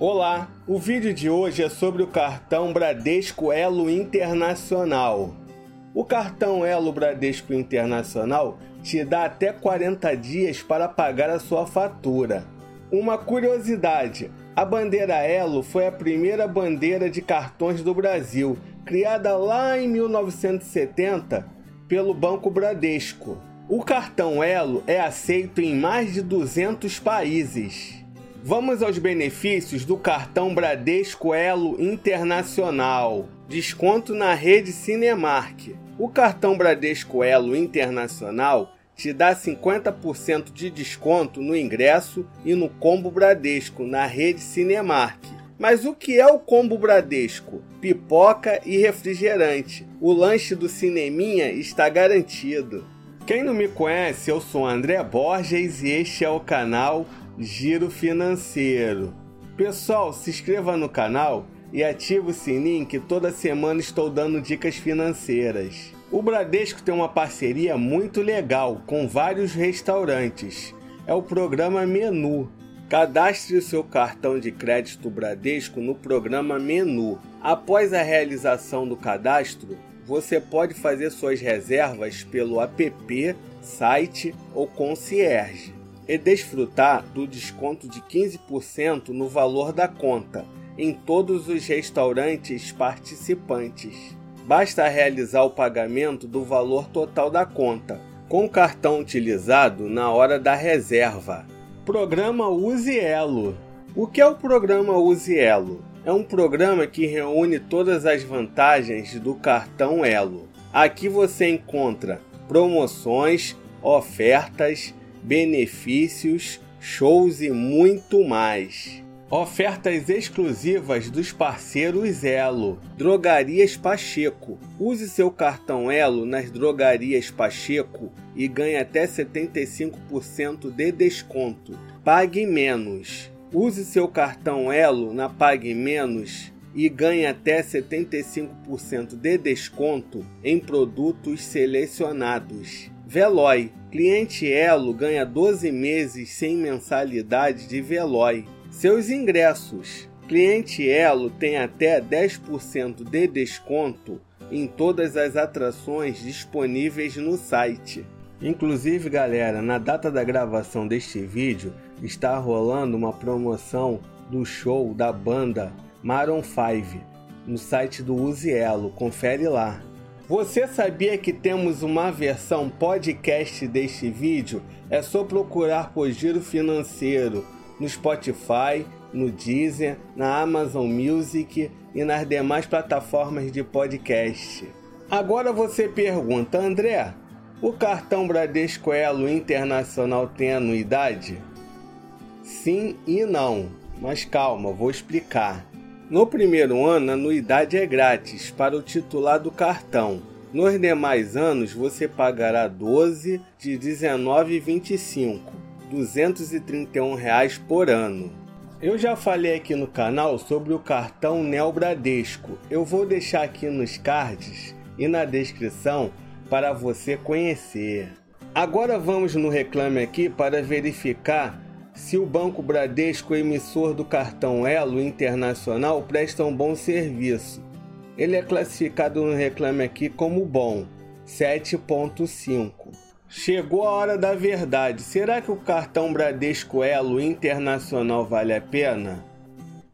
Olá, o vídeo de hoje é sobre o cartão Bradesco Elo Internacional. O cartão Elo Bradesco Internacional te dá até 40 dias para pagar a sua fatura. Uma curiosidade: a bandeira Elo foi a primeira bandeira de cartões do Brasil, criada lá em 1970 pelo Banco Bradesco. O cartão Elo é aceito em mais de 200 países. Vamos aos benefícios do cartão Bradesco Elo Internacional. Desconto na rede Cinemark. O cartão Bradesco Elo Internacional te dá 50% de desconto no ingresso e no combo Bradesco na rede Cinemark. Mas o que é o combo Bradesco? Pipoca e refrigerante. O lanche do cineminha está garantido. Quem não me conhece, eu sou André Borges e este é o canal Giro Financeiro. Pessoal, se inscreva no canal e ative o sininho que toda semana estou dando dicas financeiras. O Bradesco tem uma parceria muito legal com vários restaurantes. É o programa Menu. Cadastre o seu cartão de crédito Bradesco no programa Menu. Após a realização do cadastro, você pode fazer suas reservas pelo app, site ou concierge e desfrutar do desconto de 15% no valor da conta em todos os restaurantes participantes. Basta realizar o pagamento do valor total da conta com o cartão utilizado na hora da reserva. Programa Use Elo. O que é o programa Use Elo? É um programa que reúne todas as vantagens do cartão Elo. Aqui você encontra promoções, ofertas, benefícios, shows e muito mais. Ofertas exclusivas dos parceiros Elo. Drogarias Pacheco. Use seu cartão Elo nas drogarias Pacheco e ganhe até 75% de desconto. Pague menos. Use seu cartão Elo na Pague Menos e ganhe até 75% de desconto em produtos selecionados. Veloy. Cliente Elo ganha 12 meses sem mensalidade de Veloy. Seus ingressos. Cliente Elo tem até 10% de desconto em todas as atrações disponíveis no site. Inclusive, galera, na data da gravação deste vídeo está rolando uma promoção do show da banda Maroon 5 no site do Uzielo. Confere lá. Você sabia que temos uma versão podcast deste vídeo? É só procurar por Giro Financeiro no Spotify, no Deezer, na Amazon Music e nas demais plataformas de podcast. Agora você pergunta, André, o cartão Bradesco Elo Internacional tem anuidade? Sim e não, mas calma, vou explicar. No primeiro ano, a anuidade é grátis para o titular do cartão. Nos demais anos, você pagará 12 de R$ 19,25, 231 reais por ano. Eu já falei aqui no canal sobre o cartão Neo Bradesco. Eu vou deixar aqui nos cards e na descrição para você conhecer. Agora vamos no Reclame Aqui para verificar se o Banco Bradesco, emissor do cartão Elo Internacional, presta um bom serviço. Ele é classificado no Reclame Aqui como bom, 7.5. Chegou a hora da verdade. Será que o cartão Bradesco Elo Internacional vale a pena?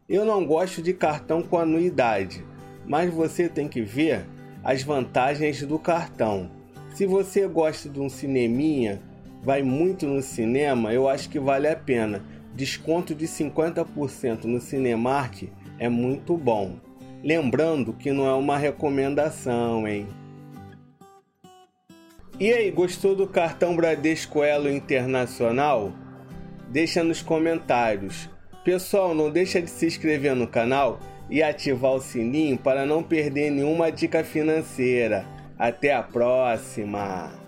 Eu não gosto de cartão com anuidade, mas você tem que ver as vantagens do cartão. Se você gosta de um cineminha vai muito no cinema, eu acho que vale a pena. Desconto de 50% no Cinemark é muito bom. Lembrando que não é uma recomendação, hein? E aí, gostou do cartão Bradesco Elo Internacional? Deixa nos comentários. Pessoal, não deixa de se inscrever no canal e ativar o sininho para não perder nenhuma dica financeira. Até a próxima!